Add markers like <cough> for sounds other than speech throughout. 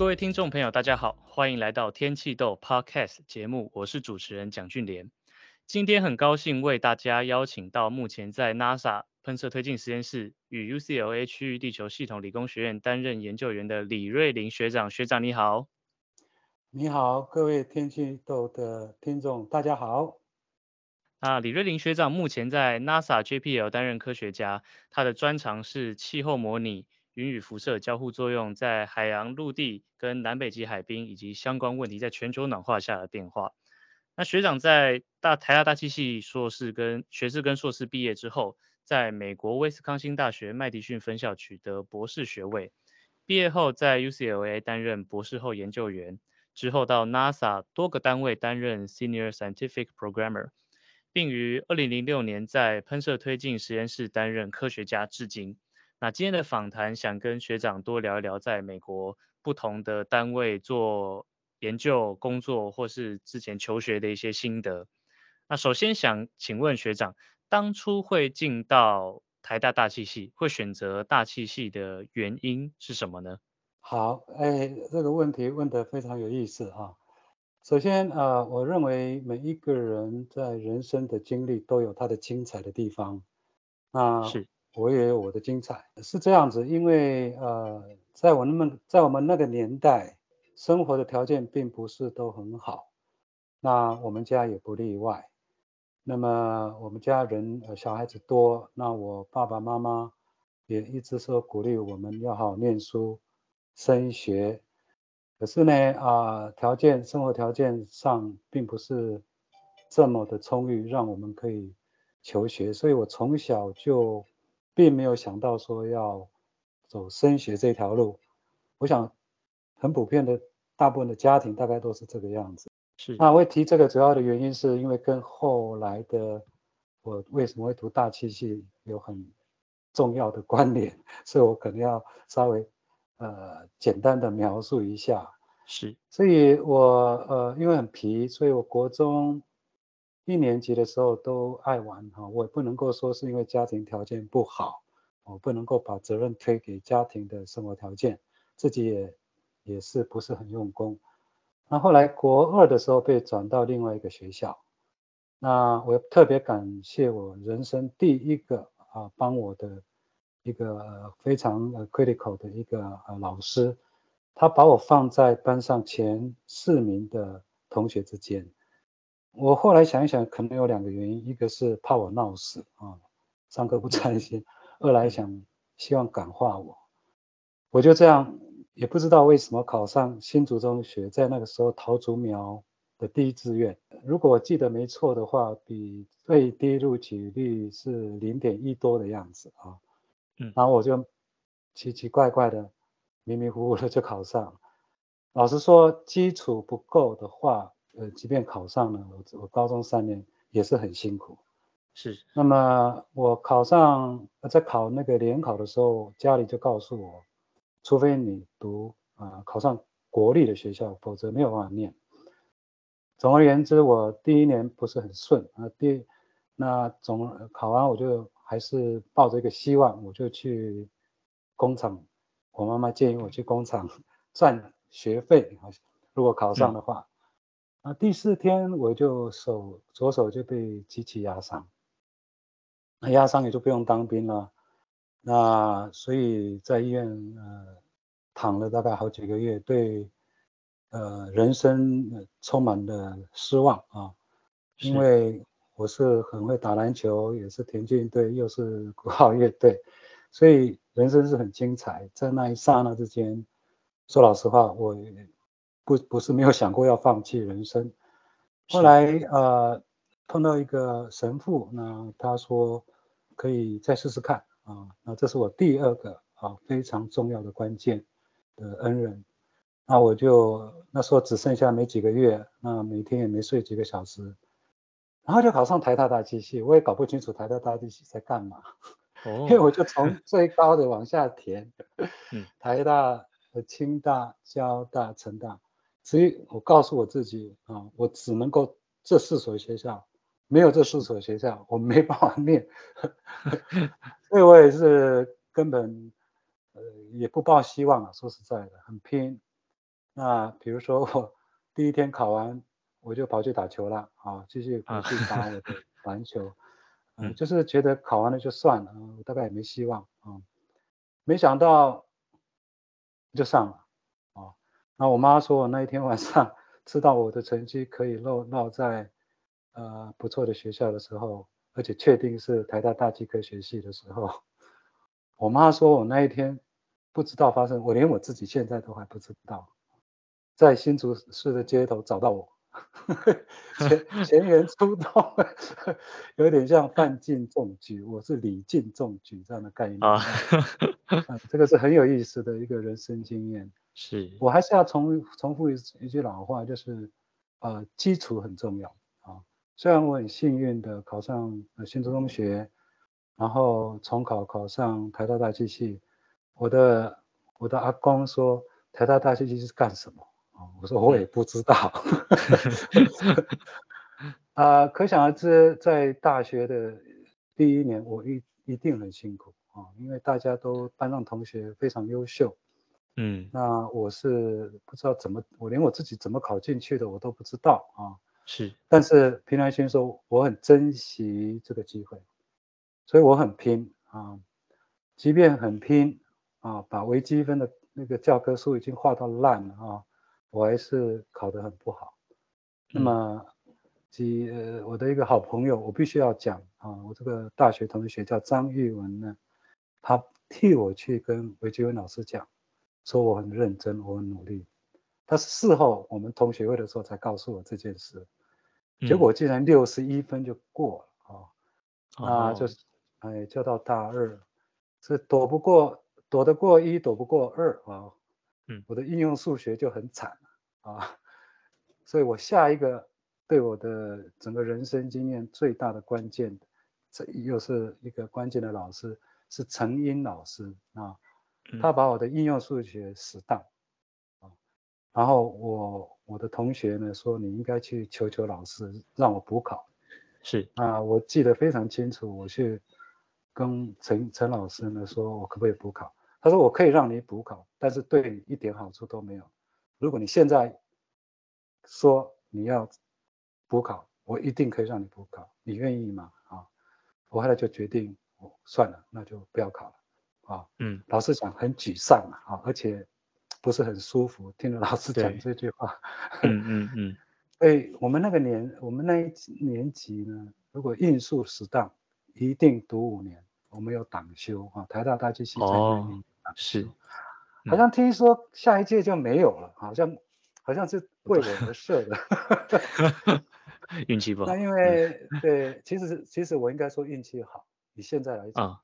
各位听众朋友，大家好，欢迎来到天气豆 Podcast 节目，我是主持人蒋俊莲。今天很高兴为大家邀请到目前在 NASA 喷射推进实验室与 UCLA 区域地球系统理工学院担任研究员的李瑞林学长。学长你好。你好，各位天气豆的听众，大家好。啊，李瑞林学长目前在 NASA JPL 担任科学家，他的专长是气候模拟。云与辐射交互作用在海洋、陆地跟南北极海冰以及相关问题在全球暖化下的变化。那学长在大台大大气系硕士跟学士跟硕士毕业之后，在美国威斯康星大学麦迪逊分校取得博士学位。毕业后在 UCLA 担任博士后研究员，之后到 NASA 多个单位担任 Senior Scientific Programmer，并于二零零六年在喷射推进实验室担任科学家至今。那今天的访谈想跟学长多聊一聊，在美国不同的单位做研究工作，或是之前求学的一些心得。那首先想请问学长，当初会进到台大大气系，会选择大气系的原因是什么呢？好，哎，这个问题问得非常有意思啊。首先啊、呃，我认为每一个人在人生的经历都有他的精彩的地方。那是。我也有我的精彩，是这样子，因为呃，在我那么在我们那个年代，生活的条件并不是都很好，那我们家也不例外。那么我们家人呃小孩子多，那我爸爸妈妈也一直说鼓励我们要好好念书、升学。可是呢啊、条件生活条件上并不是这么的充裕，让我们可以求学，所以我从小就。并没有想到说要走升学这条路，我想很普遍的大部分的家庭大概都是这个样子。是，那我会提这个主要的原因是因为跟后来的我为什么会读大气系有很重要的关联，所以我可能要稍微呃简单的描述一下。是，所以我呃因为很皮，所以我国中。一年级的时候都爱玩哈，我也不能够说是因为家庭条件不好，我不能够把责任推给家庭的生活条件，自己也也是不是很用功。那后来国二的时候被转到另外一个学校，那我特别感谢我人生第一个啊帮我的一个非常 critical 的一个呃老师，他把我放在班上前四名的同学之间。我后来想一想，可能有两个原因，一个是怕我闹事啊，上课不专心；二来想希望感化我。我就这样，也不知道为什么考上新竹中学，在那个时候桃竹苗的第一志愿。如果我记得没错的话，比最低录取率是零点一多的样子啊。嗯，然后我就奇奇怪怪的、迷迷糊糊的就考上。老实说，基础不够的话。呃，即便考上了，我我高中三年也是很辛苦。是。那么我考上，在考那个联考的时候，家里就告诉我，除非你读啊、呃、考上国立的学校，否则没有办法念。总而言之，我第一年不是很顺啊。第那总考完，我就还是抱着一个希望，我就去工厂。我妈妈建议我去工厂 <laughs> 赚学费，如果考上的话。嗯啊，第四天我就手左手就被机器压伤，那压伤也就不用当兵了，那所以在医院呃躺了大概好几个月，对呃人生充满了失望啊，因为我是很会打篮球，也是田径队，又是鼓号乐队，所以人生是很精彩，在那一刹那之间，说老实话我。不不是没有想过要放弃人生，后来呃碰到一个神父，那他说可以再试试看啊，那这是我第二个啊非常重要的关键的恩人，那我就那时候只剩下没几个月，那每天也没睡几个小时，然后就考上台大大机系，我也搞不清楚台大大机系在干嘛，<laughs> 因为我就从 <laughs> 最高的往下填，台大、清大、交大、成大。所以我告诉我自己啊，我只能够这四所学校，没有这四所学校，我没办法念。<laughs> 所以我也是根本呃也不抱希望啊，说实在的，很拼。那比如说我第一天考完，我就跑去打球了啊，继续回去打我的 <laughs> 篮球，嗯、呃，就是觉得考完了就算了，我大概也没希望啊。没想到就上了啊。那我妈说我那一天晚上知道我的成绩可以落落在呃不错的学校的时候，而且确定是台大大气科学系的时候，我妈说我那一天不知道发生，我连我自己现在都还不知道。在新竹市的街头找到我，<laughs> 前 <laughs> 前缘出动，<laughs> 有点像范进中举，我是李进中举这样的概念啊、嗯，这个是很有意思的一个人生经验。是我还是要重重复一一句老话，就是呃基础很重要啊。虽然我很幸运的考上新竹中学，然后重考考上台大大气系，我的我的阿公说台大大气系是干什么？我说我也不知道，<laughs> 啊、呃，可想而知，在大学的第一年，我一一定很辛苦啊，因为大家都班上同学非常优秀，嗯，那我是不知道怎么，我连我自己怎么考进去的我都不知道啊，是，但是平常心说，我很珍惜这个机会，所以我很拼啊，即便很拼啊，把微积分的那个教科书已经画到烂了啊。我还是考得很不好，那么，几呃我的一个好朋友，我必须要讲啊，我这个大学同学叫张玉文呢，他替我去跟韦志文老师讲，说我很认真，我很努力。他是事后我们同学会的时候才告诉我这件事，结果竟然六十一分就过了啊，啊就是哎就到大二，是躲不过，躲得过一，躲不过二啊。嗯，我的应用数学就很惨啊，所以我下一个对我的整个人生经验最大的关键，这又是一个关键的老师，是陈英老师啊，他把我的应用数学死当啊，然后我我的同学呢说，你应该去求求老师让我补考，是。啊，我记得非常清楚，我去跟陈陈老师呢说，我可不可以补考？他说：“我可以让你补考，但是对你一点好处都没有。如果你现在说你要补考，我一定可以让你补考，你愿意吗？”啊，我后来就决定，我算了，那就不要考了。啊，嗯，老师讲很沮丧啊，而且不是很舒服，听了老师讲这句话。<laughs> 嗯嗯嗯。哎，我们那个年，我们那一年级呢，如果应数适当，一定读五年，我们有党修啊，台大大气系在是，好像听说下一届就没有了，好像好像是为我而设的，<laughs> 运气不 <laughs> 好。那因为对，其实其实我应该说运气好，以现在来讲，啊，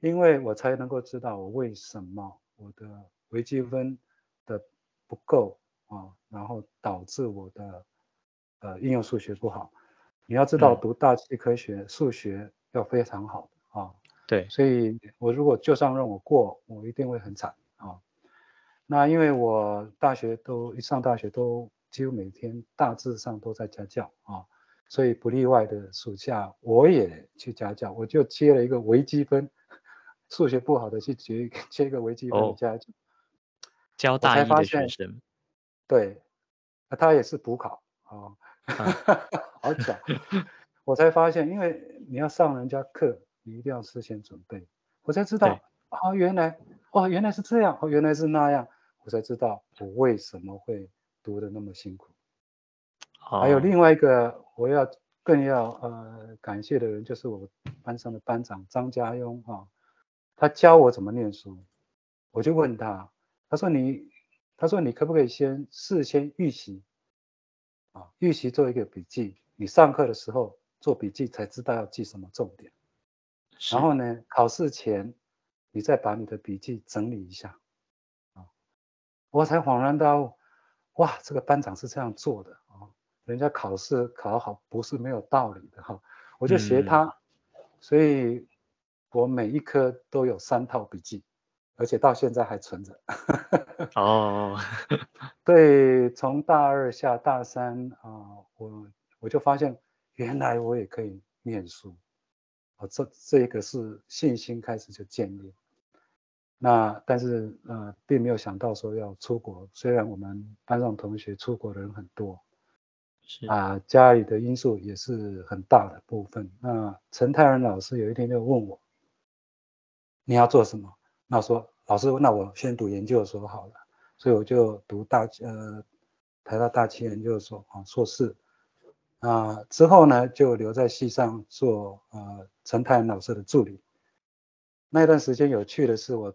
因为我才能够知道我为什么我的微积分的不够啊，然后导致我的呃应用数学不好。你要知道读大气科学数学要非常好啊。对，所以我如果就算让我过，我一定会很惨啊。那因为我大学都一上大学都几乎每天大致上都在家教啊，所以不例外的暑假我也去家教，我就接了一个微积分，数学不好的去接接一个微积分的家教，哦、教大一的学生。对，他也是补考啊，<laughs> 好巧，<laughs> 我才发现，因为你要上人家课。你一定要事先准备，我才知道啊，原来哦，原来是这样，哦，原来是那样，我才知道我为什么会读得那么辛苦。哦、还有另外一个我要更要呃感谢的人，就是我班上的班长张家庸啊，他教我怎么念书，我就问他，他说你，他说你可不可以先事先预习啊，预习做一个笔记，你上课的时候做笔记才知道要记什么重点。然后呢，考试前你再把你的笔记整理一下，啊，我才恍然大悟，哇，这个班长是这样做的啊，人家考试考好不是没有道理的哈，我就学他，嗯，所以我每一科都有三套笔记，而且到现在还存着。<laughs> 哦，<laughs> 对，从大二下大三啊，我我就发现原来我也可以念书。啊，这这个是信心开始就建立。那但是呃，并没有想到说要出国。虽然我们班上同学出国的人很多，是啊，家里的因素也是很大的部分。那陈泰仁老师有一天就问我，你要做什么？那我说老师，那我先读研究所好了。所以我就读大呃台大大气研究所啊硕士啊，之后呢就留在系上做呃陈泰仁老师的助理。那一段时间有趣的是我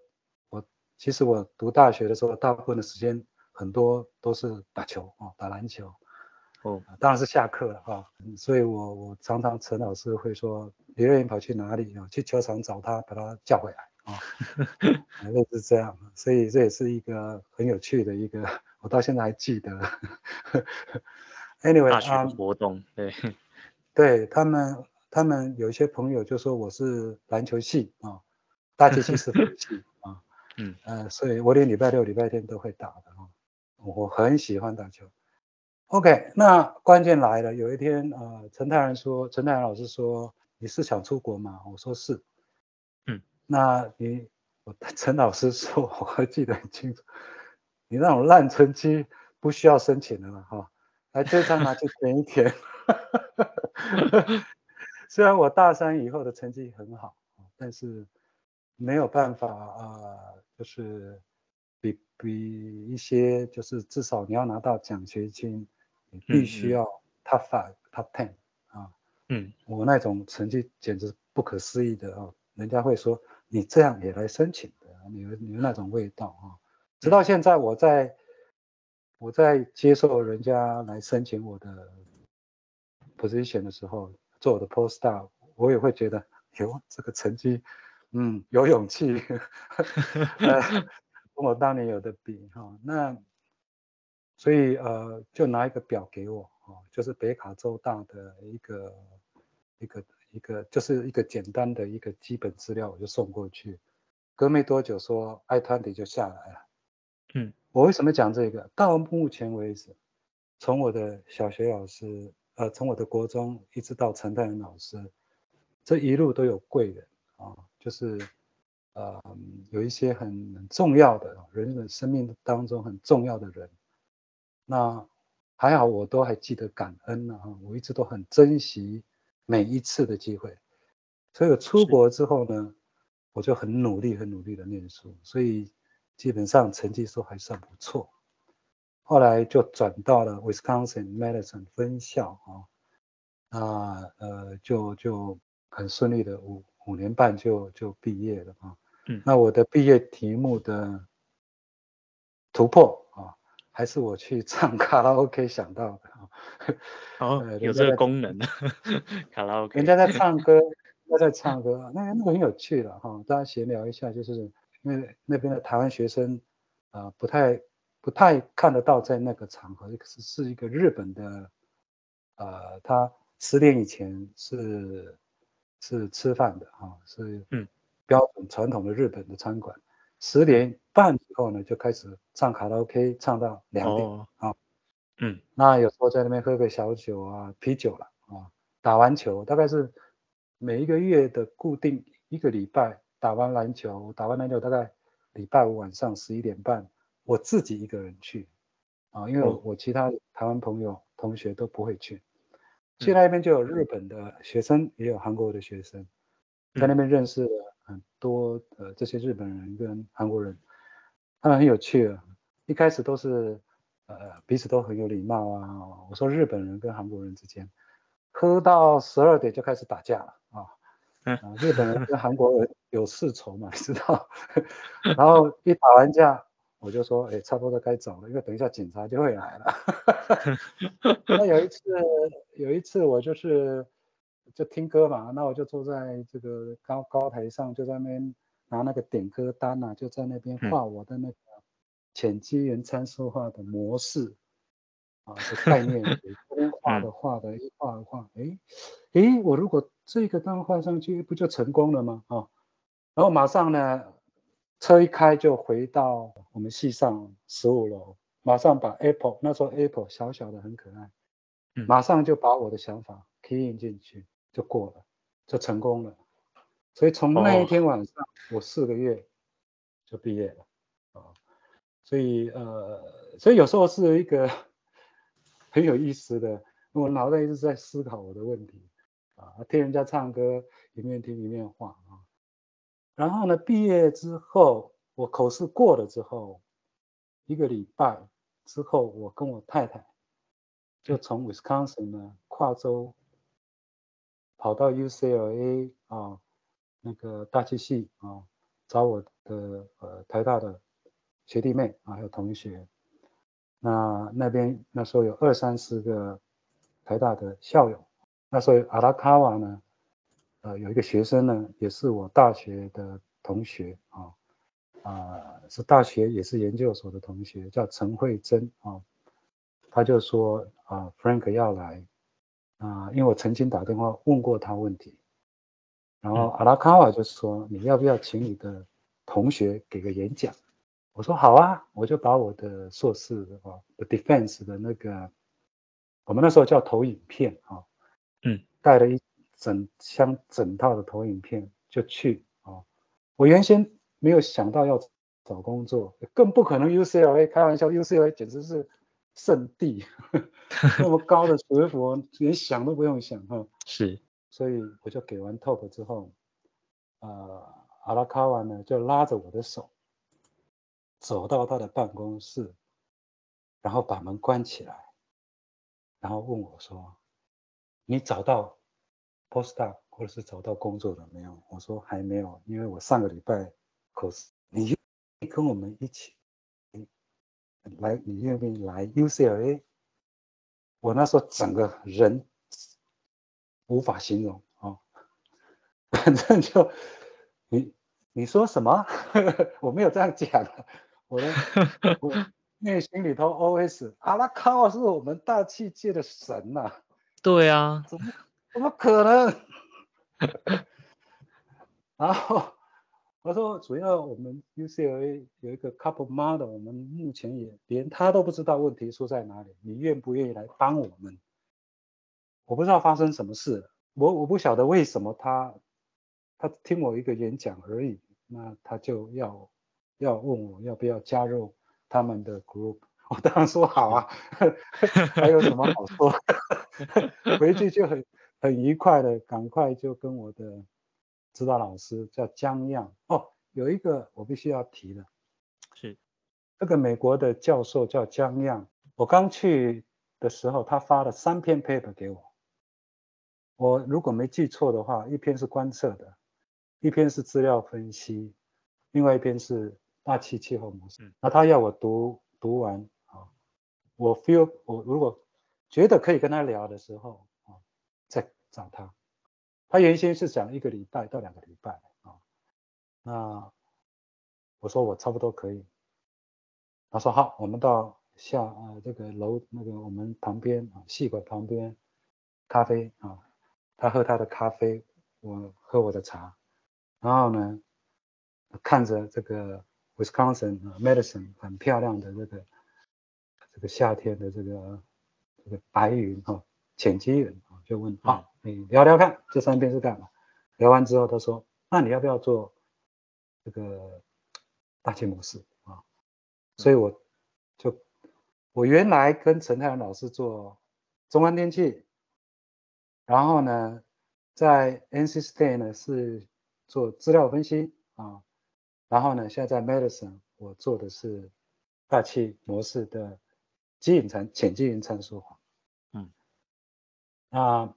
我。其实我读大学的时候，大部分的时间很多都是打球啊，打篮球。哦，当然是下课了啊。所以我我常常陈老师会说，李瑞麟跑去哪里啊？去球场找他，把他叫回来啊。<laughs> 类似这样，所以这也是一个很有趣的一个，我到现在还记得。Anyway，大学活动，嗯、对，<laughs> 对他们，他们有一些朋友就说我是篮球系啊，大气系是风系。<laughs> 嗯呃，所以我连礼拜六、礼拜天都会打的啊，我很喜欢打球。OK，那关键来了，有一天呃，陈泰仁说，陈泰仁老师说，你是想出国吗？我说是。嗯，那你，我陈老师说，我还记得很清楚，你那种烂成绩不需要申请的了哈，来这张拿去填一填。<laughs> 虽然我大三以后的成绩很好，但是。没有办法啊、呃，就是比比一些，就是至少你要拿到奖学金，你必须要 top five、嗯、top ten 啊。嗯，我那种成绩简直不可思议的啊，人家会说你这样也来申请的，你你那种味道啊。直到现在，我在我在接受人家来申请我的 position 的时候，做我的 postdoc，我也会觉得哟，这个成绩。嗯，有勇气，<laughs> 呃，跟我当年有的比哈，那所以呃，就拿一个表给我哦，就是北卡州大的一个一个一个，就是一个简单的一个基本资料，我就送过去。隔没多久说，i twenty 就下来了。嗯，我为什么讲这个？到目前为止，从我的小学老师，呃，从我的国中一直到陈泰仁老师，这一路都有贵人啊。就是，呃，有一些很，很重要的人的生命当中很重要的人，那还好我都还记得感恩呢，啊，我一直都很珍惜每一次的机会，所以我出国之后呢，我就很努力很努力的念书，所以基本上成绩都还算不错，后来就转到了 Wisconsin Madison 分校啊，啊呃就就很顺利的五。五年半就就毕业了啊，嗯，那我的毕业题目的突破啊，还是我去唱卡拉 OK 想到的啊。哦，<laughs> 有这个功能的卡拉 OK，人家在唱歌，他在唱歌，那那个很有趣的哈。大家闲聊一下，就是因为那边的台湾学生啊，不太不太看得到在那个场合，是是一个日本的，呃，他十点以前是。是吃饭的啊，是嗯标准传统的日本的餐馆。嗯、十点半以后呢，就开始唱卡拉 OK，唱到两点啊、哦。嗯，那有时候在那边喝个小酒啊，啤酒了啊。打完球大概是每一个月的固定一个礼拜打完篮球，打完篮球大概礼拜五晚上十一点半，我自己一个人去啊，因为我其他台湾朋友同学都不会去。去那边就有日本的学生，也有韩国的学生，在那边认识了很多呃这些日本人跟韩国人，他们很有趣啊。一开始都是呃彼此都很有礼貌啊。我说日本人跟韩国人之间，喝到十二点就开始打架了啊。嗯，日本人跟韩国人有世仇嘛，你 <laughs> 知道？然后一打完架。我就说，哎，差不多该走了，因为等一下警察就会来了。<laughs> 那有一次，有一次我就是就听歌嘛，那我就坐在这个高高台上，就在那边拿那个点歌单啊，就在那边画我的那个浅基元参数化的模式啊的概念，画的画的，一画一画，哎哎，我如果这个单换上去，不就成功了吗？啊，然后马上呢。车一开就回到我们系上十五楼，马上把 Apple 那时候 Apple 小小的很可爱，马上就把我的想法 key in 进去，就过了，就成功了。所以从那一天晚上，我四个月就毕业了啊。所以呃，所以有时候是一个 <laughs> 很有意思的，我脑袋一直在思考我的问题啊，听人家唱歌，一面听一面画啊。然后呢，毕业之后，我口试过了之后，一个礼拜之后，我跟我太太就从 Wisconsin 呢跨州跑到 UCLA 啊，那个大气系啊，找我的呃台大的学弟妹啊，还有同学。那那边那时候有二三十个台大的校友。那所以阿拉卡瓦呢，呃，有一个学生呢，也是我大学的同学啊，啊、呃，是大学也是研究所的同学，叫陈慧珍啊。他就说啊，Frank 要来啊，因为我曾经打电话问过他问题，然后阿拉卡瓦就说，你要不要请你的同学给个演讲？我说好啊，我就把我的硕士啊的 defense 的那个，我们那时候叫投影片啊，嗯，带了一整箱整套的投影片就去啊。我原先没有想到要找工作，更不可能 UCLA 开玩笑，UCLA 简直是圣地，<laughs> 那么高的学府，连想都不用想哈。是，所以我就给完 talk 之后，呃，阿拉卡瓦呢就拉着我的手。走到他的办公室，然后把门关起来，然后问我说：“你找到 postdoc 或者是找到工作了没有？”我说：“还没有，因为我上个礼拜口试。你跟我们一起来，你愿不愿意来 UCLA？” 我那时候整个人无法形容啊，反正就你你说什么？<laughs> 我没有这样讲。我的 <laughs> 我内心里头 OS 阿拉卡瓦是我们大气界的神呐、啊。对啊，怎么怎么可能？<laughs> 然后我说，主要我们 UCLA 有一个 couple model，我们目前也连他都不知道问题出在哪里。你愿不愿意来帮我们？我不知道发生什么事，我我不晓得为什么他他听我一个演讲而已，那他就要。要问我要不要加入他们的 group，我当然说好啊，<laughs> 还有什么好说？<laughs> 回去就很很愉快的，赶快就跟我的指导老师叫江样哦，有一个我必须要提的，是这个美国的教授叫江样，我刚去的时候他发了三篇 paper 给我，我如果没记错的话，一篇是观测的，一篇是资料分析，另外一篇是。大气气候模式，那他要我读读完啊，我 feel 我如果觉得可以跟他聊的时候啊，再找他。他原先是讲一个礼拜到两个礼拜啊，那我说我差不多可以。他说好，我们到下啊这个楼那个我们旁边啊戏馆旁边咖啡啊，他喝他的咖啡，我喝我的茶，然后呢看着这个。Wisconsin Medicine 很漂亮的这个这个夏天的这个这个白云哈浅积云啊，就问好，你聊聊看这三篇是干嘛？聊完之后他说，那你要不要做这个大气模式啊？所以我就我原来跟陈泰然老师做中央天气，然后呢在 NC State 呢是做资料分析啊。然后呢，现在在 Medicine 我做的是大气模式的基因参浅基因参数化。嗯，啊，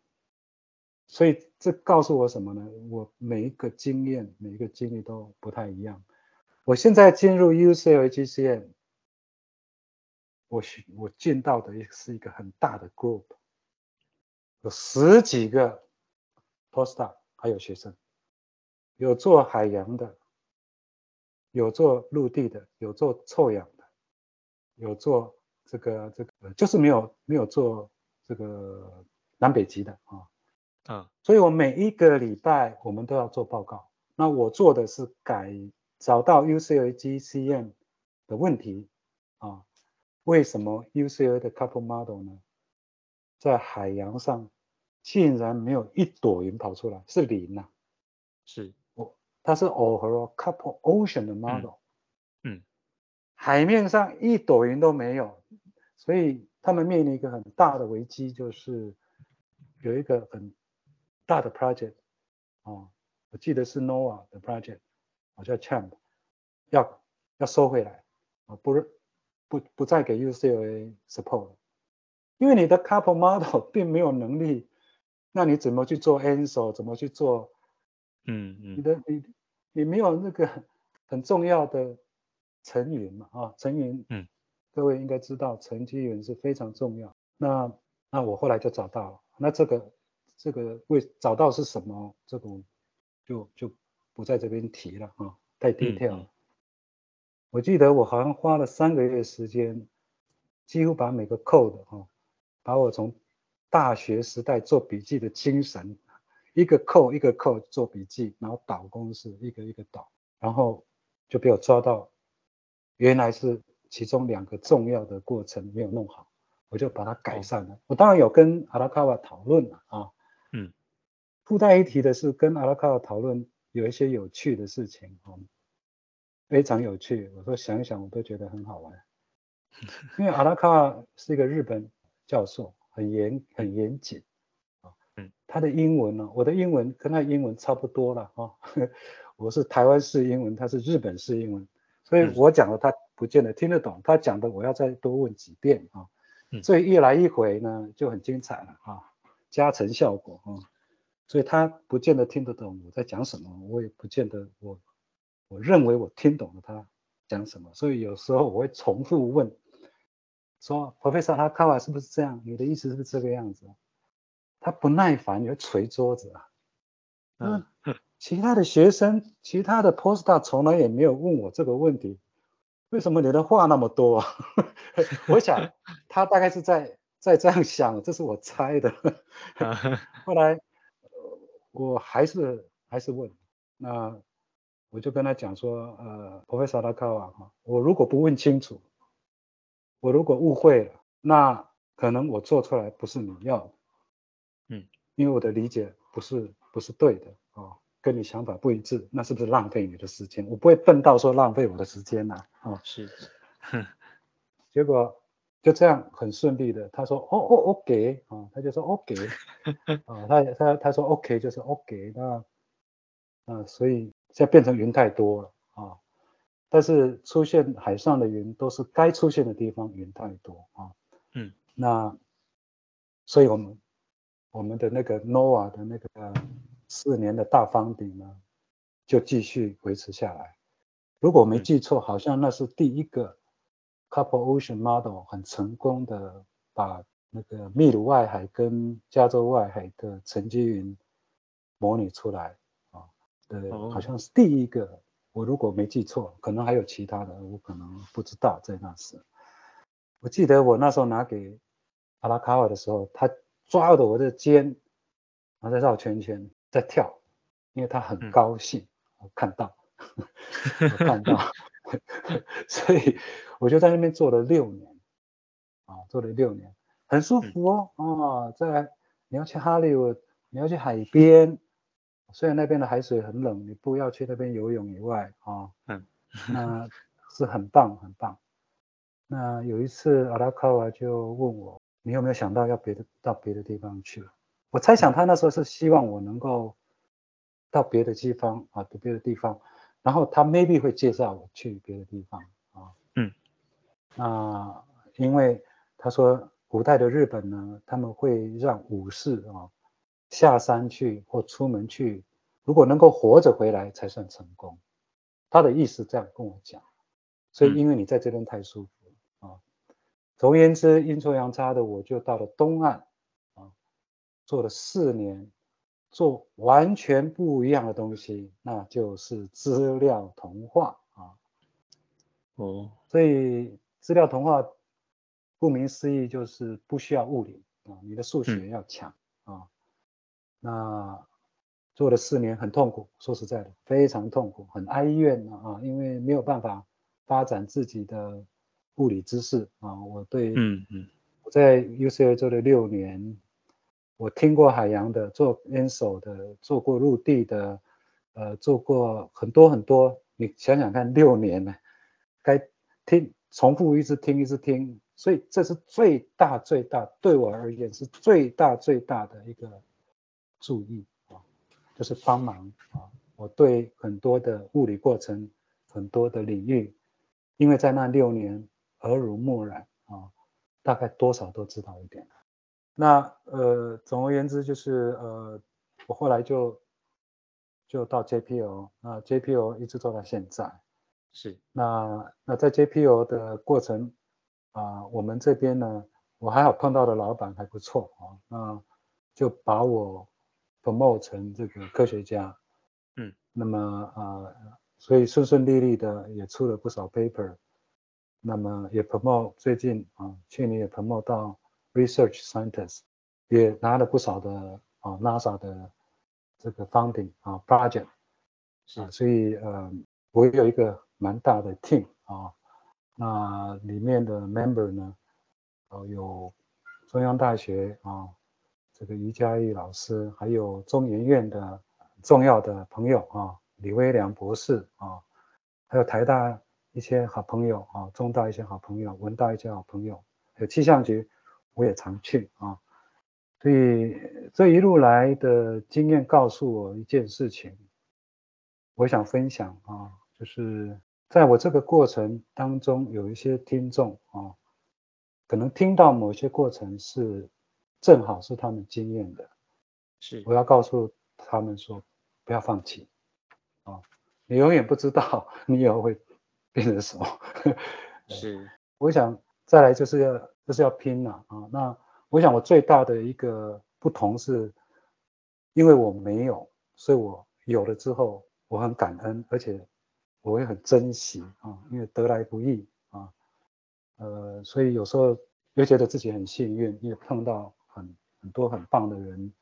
所以这告诉我什么呢？我每一个经验，每一个经历都不太一样。我现在进入 UCLA GCM，我我进到的是一个很大的 group，有十几个 postdoc 还有学生，有做海洋的。有做陆地的，有做臭氧的，有做这个这个，就是没有没有做这个南北极的啊。嗯，所以我每一个礼拜我们都要做报告。那我做的是改找到 UCLA GCM 的问题啊，为什么 UCLA 的 couple model 呢，在海洋上竟然没有一朵云跑出来，是零呐、啊？是。它是 over a couple ocean 的 model，嗯海面上一朵云都没有，所以他们面临一个很大的危机，就是有一个很大的 project 啊，我记得是 NOAA 的 project，我叫 CHAMP，要要收回来啊，不是不不再给 UCLA support，因为你的 couple model <laughs> 并没有能力，那你怎么去做 answ，怎么去做？嗯嗯，你的你你没有那个很重要的成员嘛啊，成员，嗯，各位应该知道沉积云是非常重要。那那我后来就找到了，那这个这个为找到是什么，这个就就不在这边提了啊，太 detail 了。嗯、我记得我好像花了三个月时间，几乎把每个 code 哈，把我从大学时代做笔记的精神。一个扣一个扣做笔记，然后导公式一个一个导，然后就被我抓到，原来是其中两个重要的过程没有弄好，我就把它改善了。哦、我当然有跟阿拉卡瓦讨论了啊，嗯，附带一提的是跟阿拉卡瓦讨论有一些有趣的事情啊，非常有趣。我说想一想我都觉得很好玩，因为阿拉卡瓦是一个日本教授，很严很严谨。他的英文呢、啊？我的英文跟他英文差不多了啊。<laughs> 我是台湾式英文，他是日本式英文，所以我讲了他不见得听得懂，他讲的我要再多问几遍啊。所以一来一回呢就很精彩了啊，加成效果啊。所以他不见得听得懂我在讲什么，我也不见得我我认为我听懂了他讲什么，所以有时候我会重复问，说 Professor 他看法是不是这样？你的意思是不是这个样子？他不耐烦，你会捶桌子啊。嗯，其他的学生，其他的 postdoc 从来也没有问我这个问题，为什么你的话那么多啊？<laughs> 我想他大概是在在这样想，这是我猜的。<laughs> 后来我还是还是问，那我就跟他讲说，呃，Professor Arakawa 哈，我如果不问清楚，我如果误会了，那可能我做出来不是你要的。嗯，因为我的理解不是不是对的啊、哦，跟你想法不一致，那是不是浪费你的时间？我不会笨到说浪费我的时间呐、啊，啊、哦，是，结果就这样很顺利的，他说哦哦 OK 啊、哦，他就说 OK 啊、<laughs> 哦，他他他说 OK 就是 OK，那啊、呃，所以现在变成云太多了啊、哦，但是出现海上的云都是该出现的地方云太多啊，哦、嗯，那所以我们。我们的那个 NOAA 的那个四年的大方顶呢，就继续维持下来。如果我没记错，好像那是第一个 Couple Ocean Model 很成功的把那个秘鲁外海跟加州外海的沉积云模拟出来啊。对，好像是第一个。我如果没记错，可能还有其他的，我可能不知道在那时。我记得我那时候拿给阿拉卡瓦的时候，他。抓着我的肩，然后在绕圈圈，在跳，因为他很高兴，嗯、我看到，<laughs> 我看到，<laughs> 所以我就在那边做了六年，啊，做了六年，很舒服哦，嗯、啊，在你要去哈利波特，你要去海边，虽然那边的海水很冷，你不要去那边游泳以外，啊，嗯，那是很棒很棒。那有一次阿拉卡瓦就问我。你有没有想到要别的到别的地方去？我猜想他那时候是希望我能够到别的地方啊，别的地方，然后他 maybe 会介绍我去别的地方啊。嗯，那因为他说古代的日本呢，他们会让武士啊下山去或出门去，如果能够活着回来才算成功。他的意思这样跟我讲，所以因为你在这边太舒服啊。总而言之，阴错阳差的我就到了东岸啊，做了四年，做完全不一样的东西，那就是资料同化啊。哦，所以资料同化，顾名思义就是不需要物理啊，你的数学要强啊。那做了四年很痛苦，说实在的，非常痛苦，很哀怨啊，因为没有办法发展自己的。物理知识啊，我对，嗯嗯，我在 UCLA 做了六年，我听过海洋的，做 ENSO 的，做过陆地的，呃，做过很多很多。你想想看，六年呢，该听，重复一直听，一直听，所以这是最大最大对我而言是最大最大的一个注意啊，就是帮忙啊，我对很多的物理过程，很多的领域，因为在那六年耳濡目染啊，大概多少都知道一点。那呃，总而言之就是呃，我后来就就到 JPO，那 JPO 一直做到现在。是。那那在 JPO 的过程啊、呃，我们这边呢，我还好碰到的老板还不错啊，那就把我 promote 成这个科学家。嗯。那么啊、呃，所以顺顺利利的也出了不少 paper，那么也 promote 最近啊，去年也 promote 到。Research scientist 也拿了不少的啊 NASA 的这个 funding 啊 project 啊，所以呃我有一个蛮大的 team 啊，那里面的 member 呢，呃有中央大学啊这个于嘉玉老师，还有中研院的重要的朋友啊李威良博士啊，还有台大一些好朋友啊，中大一些好朋友，文大一些好朋友，还有气象局。我也常去啊，所以这一路来的经验告诉我一件事情，我想分享啊，就是在我这个过程当中，有一些听众啊，可能听到某些过程是正好是他们经验的，是。我要告诉他们说，不要放弃啊，你永远不知道 <laughs> 你以后会变成什么，是，我想再来就是要。就是要拼了啊！那我想我最大的一个不同是，因为我没有，所以我有了之后我很感恩，而且我会很珍惜啊，因为得来不易啊，呃，所以有时候又觉得自己很幸运，因为碰到很很多很棒的人，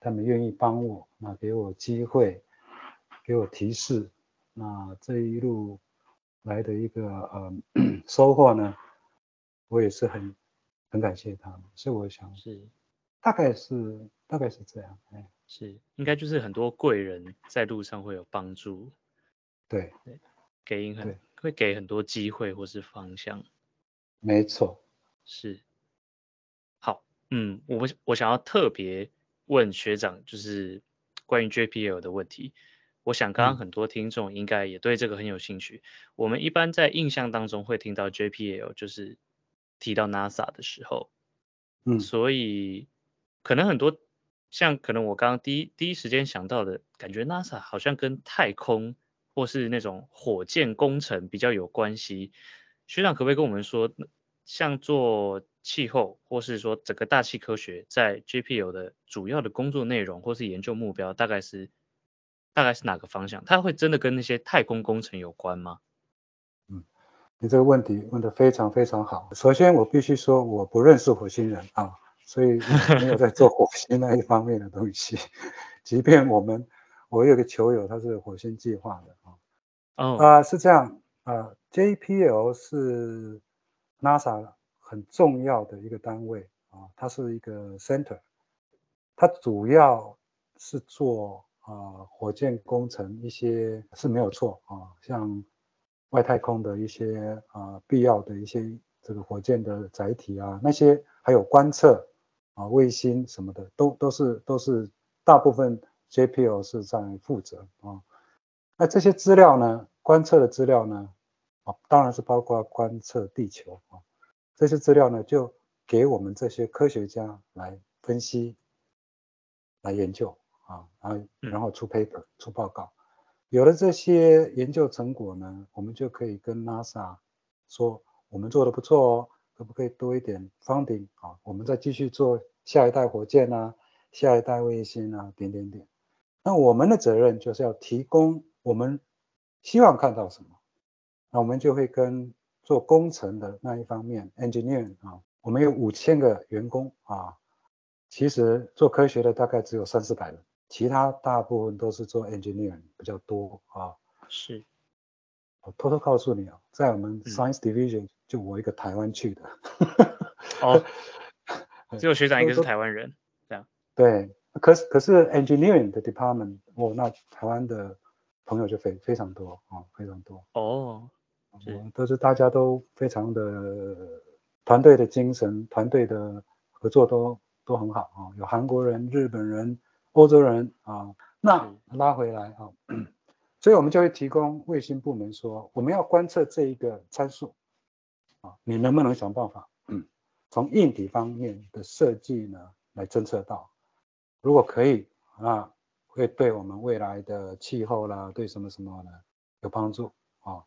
他们愿意帮我，那给我机会，给我提示，那这一路来的一个呃 <clears throat> 收获呢，我也是很很感谢他们，所以我想是大概是大概是这样，哎，是应该就是很多贵人在路上会有帮助，对对，给很对会给很多机会或是方向，没错，是好，嗯，我我想要特别问学长，就是关于 JPL 的问题。我想刚刚很多听众应该也对这个很有兴趣。嗯、我们一般在印象当中会听到 JPL 就是。提到 NASA 的时候，嗯，所以可能很多像可能我刚刚第一第一时间想到的感觉，NASA 好像跟太空或是那种火箭工程比较有关系。学长可不可以跟我们说，像做气候或是说整个大气科学，在 JPL 的主要的工作内容或是研究目标，大概是大概是哪个方向？它会真的跟那些太空工程有关吗？你这个问题问得非常非常好。首先，我必须说，我不认识火星人啊，所以没有在做火星那一方面的东西。<laughs> 即便我们，我有个球友，他是火星计划的啊。哦。啊，是这样啊，JPL 是 NASA 很重要的一个单位啊，它是一个 center，它主要是做啊火箭工程一些是没有错啊，像。外太空的一些啊、呃、必要的一些这个火箭的载体啊，那些还有观测啊卫星什么的，都都是都是大部分 JPL 是在负责啊。那这些资料呢，观测的资料呢，啊当然是包括观测地球啊，这些资料呢就给我们这些科学家来分析、来研究啊，然后然后出 paper、出报告。有了这些研究成果呢，我们就可以跟 NASA 说，我们做的不错哦，可不可以多一点 funding 啊？我们再继续做下一代火箭啊，下一代卫星啊，点点点。那我们的责任就是要提供我们希望看到什么，那我们就会跟做工程的那一方面 engineer 啊，我们有五千个员工啊，其实做科学的大概只有三四百人。其他大部分都是做 engineering 比较多啊，是。我偷偷告诉你啊，在我们 science division 就我一个台湾去的。哦，只有学长 <laughs> 一个是台湾人，这样。对，可是可是 engineering 的 department，哦，那台湾的朋友就非非常多啊，非常多。哦，我都是大家都非常的团队的精神，团队的合作都都很好啊，有韩国人、日本人、欧洲人啊。那拉回来啊，<clears throat> 所以我们就会提供卫星部门说，我们要观测这一个参数啊，你能不能想办法，嗯，从硬体方面的设计呢来侦测到，如果可以那，会对我们未来的气候啦，对什么什么呢有帮助啊。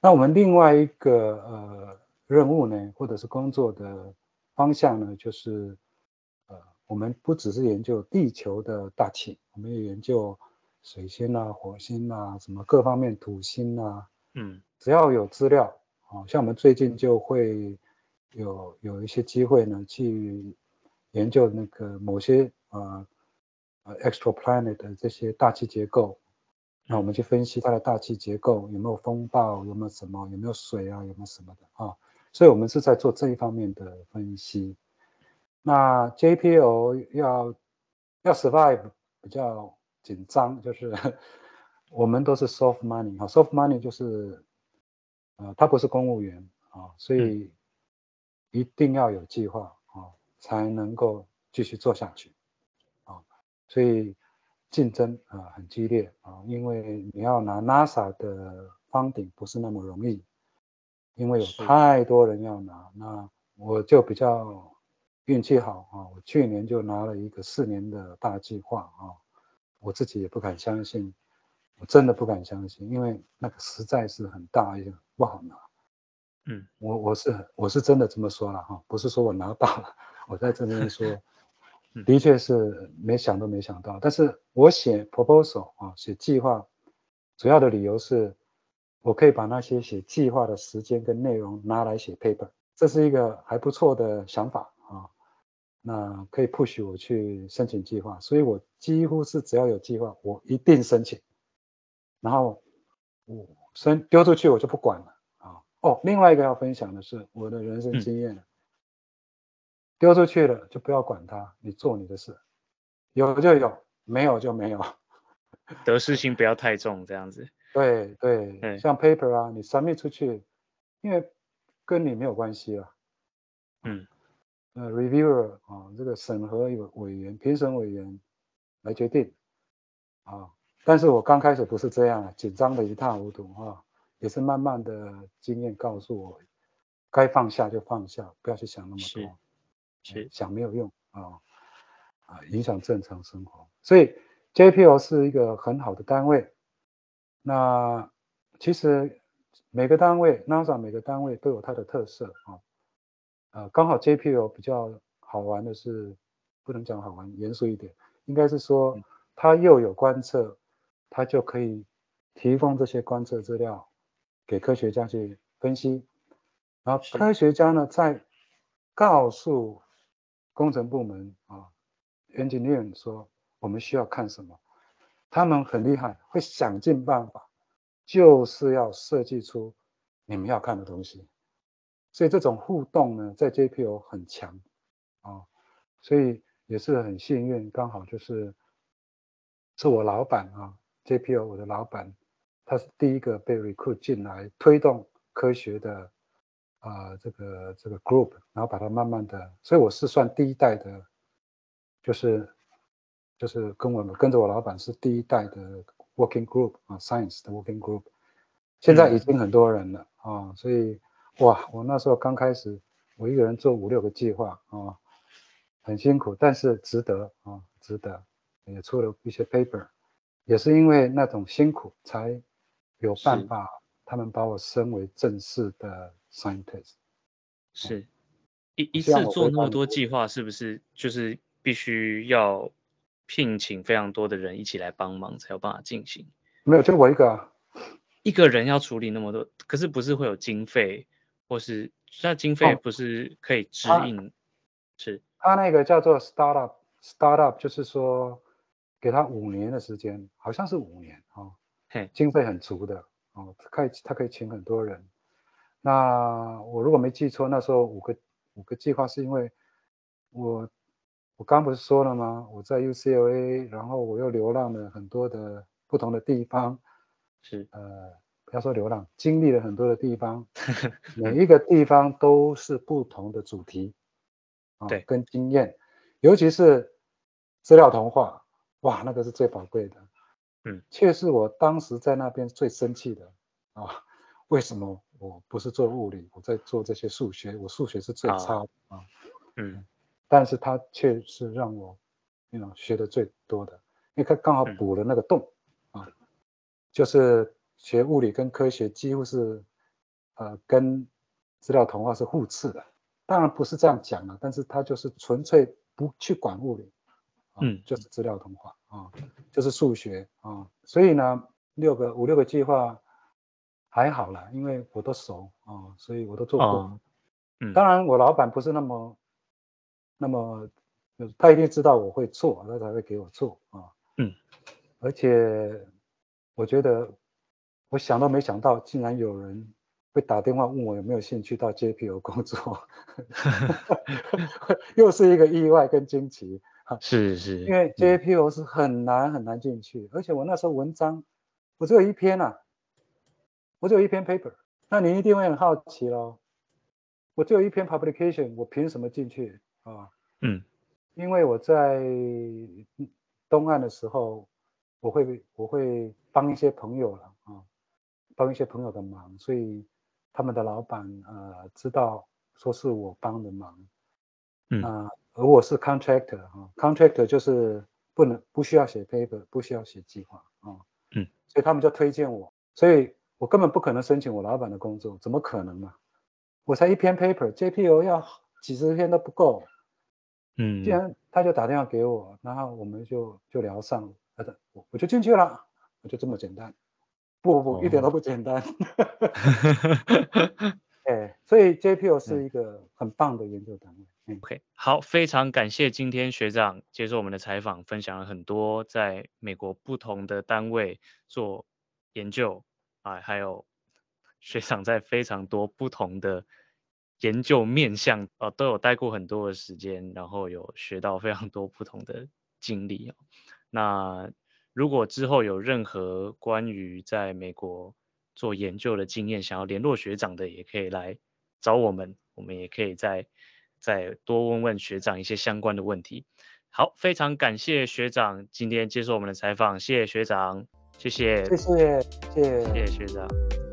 那我们另外一个呃任务呢，或者是工作的方向呢，就是呃，我们不只是研究地球的大气，我们也研究水星啊、火星啊、什么各方面土星啊，嗯，只要有资料啊，像我们最近就会有有一些机会呢，去研究那个某些呃呃 extraplanet 的这些大气结构。那我们去分析它的大气结构，有没有风暴，有没有什么，有没有水啊，有没有什么的啊？所以我们是在做这一方面的分析。那 JPL 要要 survive 比较紧张，就是 <laughs> 我们都是 soft money 啊，soft money 就是呃，他不是公务员啊，所以一定要有计划啊，才能够继续做下去啊，所以。竞争啊很激烈啊，因为你要拿 NASA 的 funding 不是那么容易，因为有太多人要拿。那我就比较运气好啊，我去年就拿了一个四年的大计划啊，我自己也不敢相信，我真的不敢相信，因为那个实在是很大一个不好拿。嗯，我我是我是真的这么说了哈，不是说我拿到了，<laughs> 我在这边说。的确是没想都没想到，但是我写 proposal 啊，写计划，主要的理由是，我可以把那些写计划的时间跟内容拿来写 paper，这是一个还不错的想法啊。那可以 push 我去申请计划，所以我几乎是只要有计划，我一定申请，然后我申丢出去我就不管了啊。哦，另外一个要分享的是我的人生经验。嗯丢出去了就不要管它，你做你的事，有就有，没有就没有。<laughs> 得失心不要太重，这样子。对对，像 paper 啊，你 submit 出去，因为跟你没有关系了。嗯。呃，reviewer 啊，这个审核委委员、评审委员来决定。啊，但是我刚开始不是这样，紧张的一塌糊涂啊，也是慢慢的经验告诉我，该放下就放下，不要去想那么多。是想没有用啊啊，影响正常生活。所以 JPL 是一个很好的单位。那其实每个单位，NASA 每个单位都有它的特色啊。呃，刚好 JPL 比较好玩的是，不能讲好玩，严肃一点，应该是说它又有观测，它就可以提供这些观测资料给科学家去分析，然后科学家呢再告诉。工程部门啊，engineer 说我们需要看什么，他们很厉害，会想尽办法，就是要设计出你们要看的东西。所以这种互动呢，在 JPO 很强啊，所以也是很幸运，刚好就是是我老板啊，JPO 我的老板，他是第一个被 recruit 进来推动科学的。啊、呃，这个这个 group，然后把它慢慢的，所以我是算第一代的，就是就是跟我跟着我老板是第一代的 working group 啊，science 的 working group，现在已经很多人了啊，所以哇，我那时候刚开始，我一个人做五六个计划啊，很辛苦，但是值得啊，值得，也出了一些 paper，也是因为那种辛苦才有办法，他们把我升为正式的。Scientist 是一一次做那么多计划，是不是就是必须要聘请非常多的人一起来帮忙，才有办法进行？没有，就我一个啊，一个人要处理那么多，可是不是会有经费，或是那经费不是可以指引？哦、是，他那个叫做 startup，startup 就是说给他五年的时间，好像是五年啊，哦、嘿经费很足的哦，可以他可以请很多人。那我如果没记错，那时候五个五个计划是因为我我刚不是说了吗？我在 UCLA，然后我又流浪了很多的不同的地方，是呃不要说流浪，经历了很多的地方，<laughs> 每一个地方都是不同的主题啊，对，跟经验，尤其是资料童话，哇，那个是最宝贵的，嗯，却是我当时在那边最生气的啊，为什么我不是做物理，我在做这些数学，我数学是最差的啊，嗯，但是他却是让我那种学的最多的，因为他刚好补了那个洞啊，就是。学物理跟科学几乎是，呃，跟资料同化是互斥的。当然不是这样讲了，但是他就是纯粹不去管物理，啊、嗯，就是资料同化啊，就是数学啊。所以呢，六个五六个计划还好啦，因为我都熟啊，所以我都做过。哦、嗯，当然我老板不是那么那么，他一定知道我会做，他才会给我做啊。嗯，而且我觉得。我想都没想到，竟然有人会打电话问我有没有兴趣到 JPL 工作，<laughs> 又是一个意外跟惊奇。是是，因为 JPL 是很难很难进去，而且我那时候文章我只有一篇啊，我只有一篇 paper。那你一定会很好奇喽，我只有一篇 publication，我凭什么进去啊？嗯，因为我在东岸的时候，我会我会帮一些朋友了啊。帮一些朋友的忙，所以他们的老板呃知道说是我帮的忙，嗯啊、呃，而我是 contractor 哈、啊、，contractor 就是不能不需要写 paper，不需要写计划啊，嗯，所以他们就推荐我，所以我根本不可能申请我老板的工作，怎么可能嘛？我才一篇 paper，JPO 要几十篇都不够，嗯，既然他就打电话给我，然后我们就就聊上了，我我就进去了，我就这么简单。不不不，一点都不简单。<laughs> 哎，所以 JPL 是一个很棒的研究单位。嗯、OK，好，非常感谢今天学长接受我们的采访，分享了很多在美国不同的单位做研究啊，还有学长在非常多不同的研究面向啊，都有待过很多的时间，然后有学到非常多不同的经历。那如果之后有任何关于在美国做研究的经验，想要联络学长的，也可以来找我们，我们也可以再再多问问学长一些相关的问题。好，非常感谢学长今天接受我们的采访，谢谢学长，谢谢，谢谢，谢谢，谢谢学长。